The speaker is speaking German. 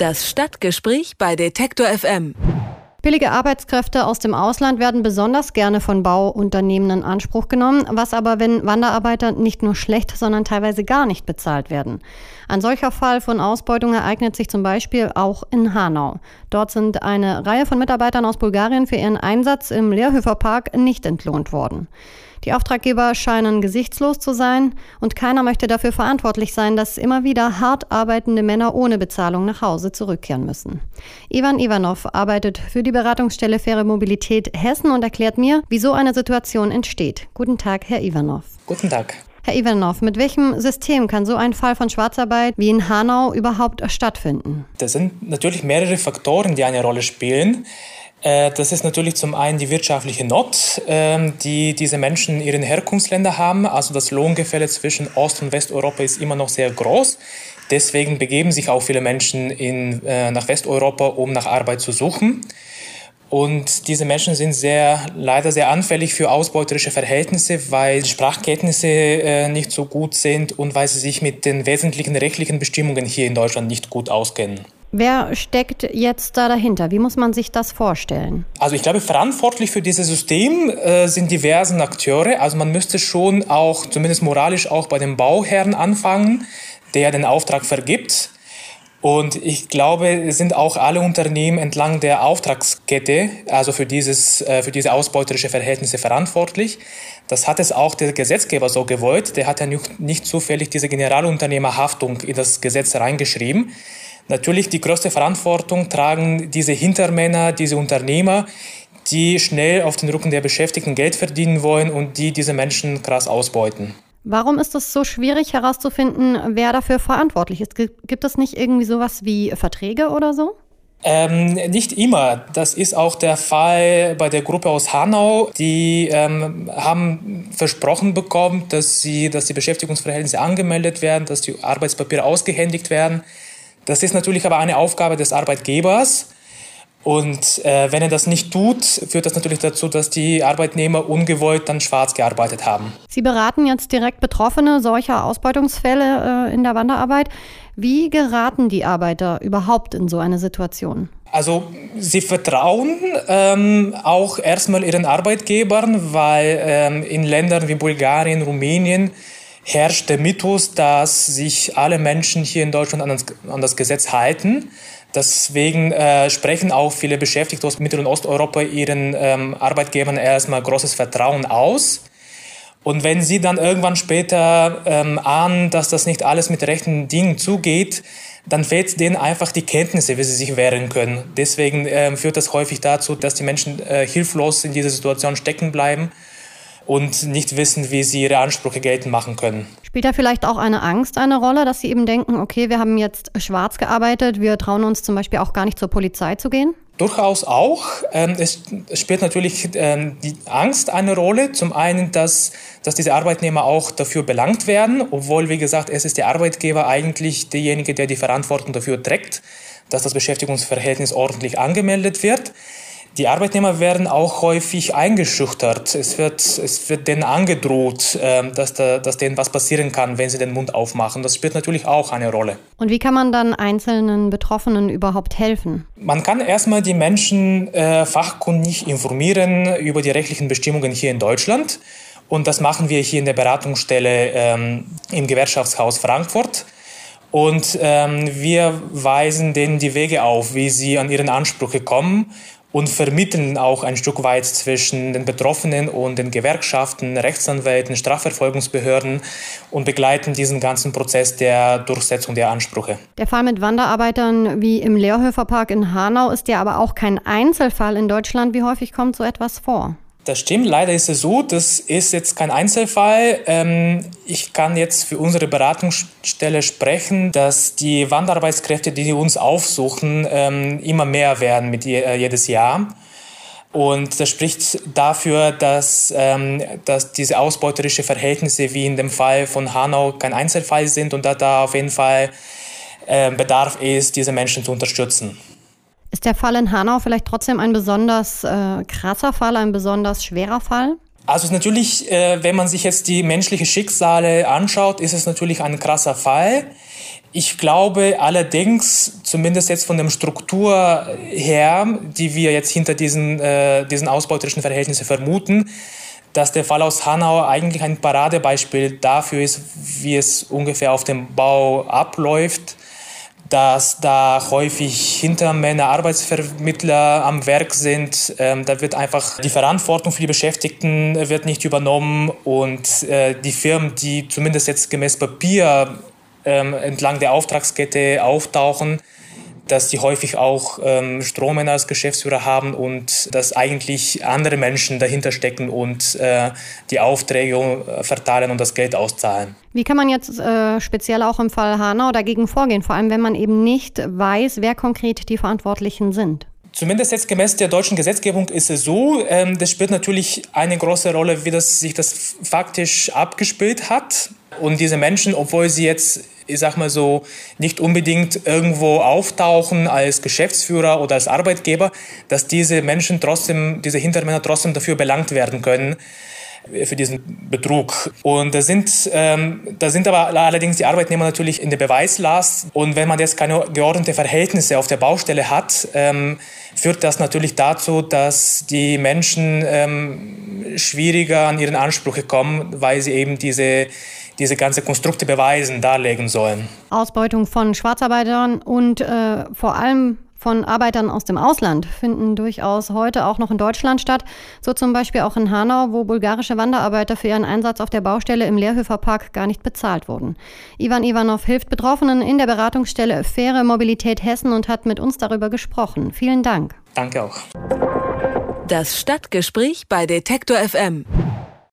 Das Stadtgespräch bei Detektor FM. Billige Arbeitskräfte aus dem Ausland werden besonders gerne von Bauunternehmen in Anspruch genommen, was aber, wenn Wanderarbeiter nicht nur schlecht, sondern teilweise gar nicht bezahlt werden. Ein solcher Fall von Ausbeutung ereignet sich zum Beispiel auch in Hanau. Dort sind eine Reihe von Mitarbeitern aus Bulgarien für ihren Einsatz im Lehrhöferpark nicht entlohnt worden. Die Auftraggeber scheinen gesichtslos zu sein und keiner möchte dafür verantwortlich sein, dass immer wieder hart arbeitende Männer ohne Bezahlung nach Hause zurückkehren müssen. Ivan Ivanov arbeitet für die Beratungsstelle Faire Mobilität Hessen und erklärt mir, wie so eine Situation entsteht. Guten Tag, Herr Ivanov. Guten Tag. Herr Ivanov, mit welchem System kann so ein Fall von Schwarzarbeit wie in Hanau überhaupt stattfinden? Das sind natürlich mehrere Faktoren, die eine Rolle spielen. Äh, das ist natürlich zum einen die wirtschaftliche Not, ähm, die diese Menschen in ihren Herkunftsländern haben. Also das Lohngefälle zwischen Ost- und Westeuropa ist immer noch sehr groß. Deswegen begeben sich auch viele Menschen in, äh, nach Westeuropa, um nach Arbeit zu suchen. Und diese Menschen sind sehr, leider sehr anfällig für ausbeuterische Verhältnisse, weil Sprachkenntnisse äh, nicht so gut sind und weil sie sich mit den wesentlichen rechtlichen Bestimmungen hier in Deutschland nicht gut auskennen. Wer steckt jetzt da dahinter? Wie muss man sich das vorstellen? Also ich glaube, verantwortlich für dieses System äh, sind diverse Akteure. Also man müsste schon auch, zumindest moralisch, auch bei dem Bauherrn anfangen, der den Auftrag vergibt. Und ich glaube, es sind auch alle Unternehmen entlang der Auftragskette, also für, dieses, äh, für diese ausbeuterische Verhältnisse verantwortlich. Das hat es auch der Gesetzgeber so gewollt. Der hat ja nicht, nicht zufällig diese Generalunternehmerhaftung in das Gesetz reingeschrieben. Natürlich die größte Verantwortung tragen diese Hintermänner, diese Unternehmer, die schnell auf den Rücken der Beschäftigten Geld verdienen wollen und die diese Menschen krass ausbeuten. Warum ist es so schwierig herauszufinden, wer dafür verantwortlich ist? Gibt es nicht irgendwie sowas wie Verträge oder so? Ähm, nicht immer. Das ist auch der Fall bei der Gruppe aus Hanau. Die ähm, haben versprochen bekommen, dass, sie, dass die Beschäftigungsverhältnisse angemeldet werden, dass die Arbeitspapiere ausgehändigt werden. Das ist natürlich aber eine Aufgabe des Arbeitgebers. Und äh, wenn er das nicht tut, führt das natürlich dazu, dass die Arbeitnehmer ungewollt dann schwarz gearbeitet haben. Sie beraten jetzt direkt Betroffene solcher Ausbeutungsfälle äh, in der Wanderarbeit. Wie geraten die Arbeiter überhaupt in so eine Situation? Also sie vertrauen ähm, auch erstmal ihren Arbeitgebern, weil ähm, in Ländern wie Bulgarien, Rumänien herrscht der Mythos, dass sich alle Menschen hier in Deutschland an das, an das Gesetz halten. Deswegen äh, sprechen auch viele Beschäftigte aus Mittel- und Osteuropa ihren ähm, Arbeitgebern erstmal großes Vertrauen aus. Und wenn sie dann irgendwann später ähm, ahnen, dass das nicht alles mit rechten Dingen zugeht, dann fehlt denen einfach die Kenntnisse, wie sie sich wehren können. Deswegen äh, führt das häufig dazu, dass die Menschen äh, hilflos in dieser Situation stecken bleiben und nicht wissen, wie sie ihre Ansprüche geltend machen können. Spielt da vielleicht auch eine Angst eine Rolle, dass sie eben denken, okay, wir haben jetzt schwarz gearbeitet, wir trauen uns zum Beispiel auch gar nicht zur Polizei zu gehen? Durchaus auch. Ähm, es spielt natürlich ähm, die Angst eine Rolle. Zum einen, dass, dass diese Arbeitnehmer auch dafür belangt werden, obwohl, wie gesagt, es ist der Arbeitgeber eigentlich derjenige, der die Verantwortung dafür trägt, dass das Beschäftigungsverhältnis ordentlich angemeldet wird. Die Arbeitnehmer werden auch häufig eingeschüchtert. Es wird, es wird denen angedroht, ähm, dass, da, dass denen was passieren kann, wenn sie den Mund aufmachen. Das spielt natürlich auch eine Rolle. Und wie kann man dann einzelnen Betroffenen überhaupt helfen? Man kann erstmal die Menschen äh, fachkundig informieren über die rechtlichen Bestimmungen hier in Deutschland. Und das machen wir hier in der Beratungsstelle ähm, im Gewerkschaftshaus Frankfurt. Und ähm, wir weisen denen die Wege auf, wie sie an ihren Ansprüche kommen und vermitteln auch ein Stück weit zwischen den Betroffenen und den Gewerkschaften, Rechtsanwälten, Strafverfolgungsbehörden und begleiten diesen ganzen Prozess der Durchsetzung der Ansprüche. Der Fall mit Wanderarbeitern wie im Lehrhöferpark in Hanau ist ja aber auch kein Einzelfall in Deutschland. Wie häufig kommt so etwas vor? Das stimmt, leider ist es so, das ist jetzt kein Einzelfall. Ähm, ich kann jetzt für unsere Beratungsstelle sprechen, dass die Wanderarbeitskräfte, die uns aufsuchen, ähm, immer mehr werden mit äh, jedes Jahr. Und das spricht dafür, dass, ähm, dass diese ausbeuterische Verhältnisse wie in dem Fall von Hanau kein Einzelfall sind und dass da auf jeden Fall äh, Bedarf ist, diese Menschen zu unterstützen. Ist der Fall in Hanau vielleicht trotzdem ein besonders äh, krasser Fall, ein besonders schwerer Fall? Also natürlich, äh, wenn man sich jetzt die menschlichen Schicksale anschaut, ist es natürlich ein krasser Fall. Ich glaube allerdings, zumindest jetzt von der Struktur her, die wir jetzt hinter diesen, äh, diesen ausbeuterischen Verhältnissen vermuten, dass der Fall aus Hanau eigentlich ein Paradebeispiel dafür ist, wie es ungefähr auf dem Bau abläuft, dass da häufig Hintermänner, Arbeitsvermittler am Werk sind. Ähm, da wird einfach die Verantwortung für die Beschäftigten wird nicht übernommen und äh, die Firmen, die zumindest jetzt gemäß Papier ähm, entlang der Auftragskette auftauchen, dass die häufig auch ähm, Strohmänner als Geschäftsführer haben und dass eigentlich andere Menschen dahinter stecken und äh, die Aufträge äh, verteilen und das Geld auszahlen. Wie kann man jetzt äh, speziell auch im Fall Hanau dagegen vorgehen, vor allem wenn man eben nicht weiß, wer konkret die Verantwortlichen sind? Zumindest jetzt gemäß der deutschen Gesetzgebung ist es so, ähm, das spielt natürlich eine große Rolle, wie das sich das faktisch abgespielt hat. Und diese Menschen, obwohl sie jetzt, ich sag mal so, nicht unbedingt irgendwo auftauchen als Geschäftsführer oder als Arbeitgeber, dass diese Menschen trotzdem, diese Hintermänner trotzdem dafür belangt werden können für diesen Betrug. Und da sind, ähm, da sind aber allerdings die Arbeitnehmer natürlich in der Beweislast. Und wenn man jetzt keine geordnete Verhältnisse auf der Baustelle hat, ähm, führt das natürlich dazu, dass die Menschen ähm, schwieriger an ihren Ansprüche kommen, weil sie eben diese diese ganze Konstrukte beweisen, darlegen sollen. Ausbeutung von Schwarzarbeitern und äh, vor allem von Arbeitern aus dem Ausland finden durchaus heute auch noch in Deutschland statt. So zum Beispiel auch in Hanau, wo bulgarische Wanderarbeiter für ihren Einsatz auf der Baustelle im Lehrhöferpark gar nicht bezahlt wurden. Ivan Ivanov hilft Betroffenen in der Beratungsstelle Faire Mobilität Hessen und hat mit uns darüber gesprochen. Vielen Dank. Danke auch. Das Stadtgespräch bei Detektor FM.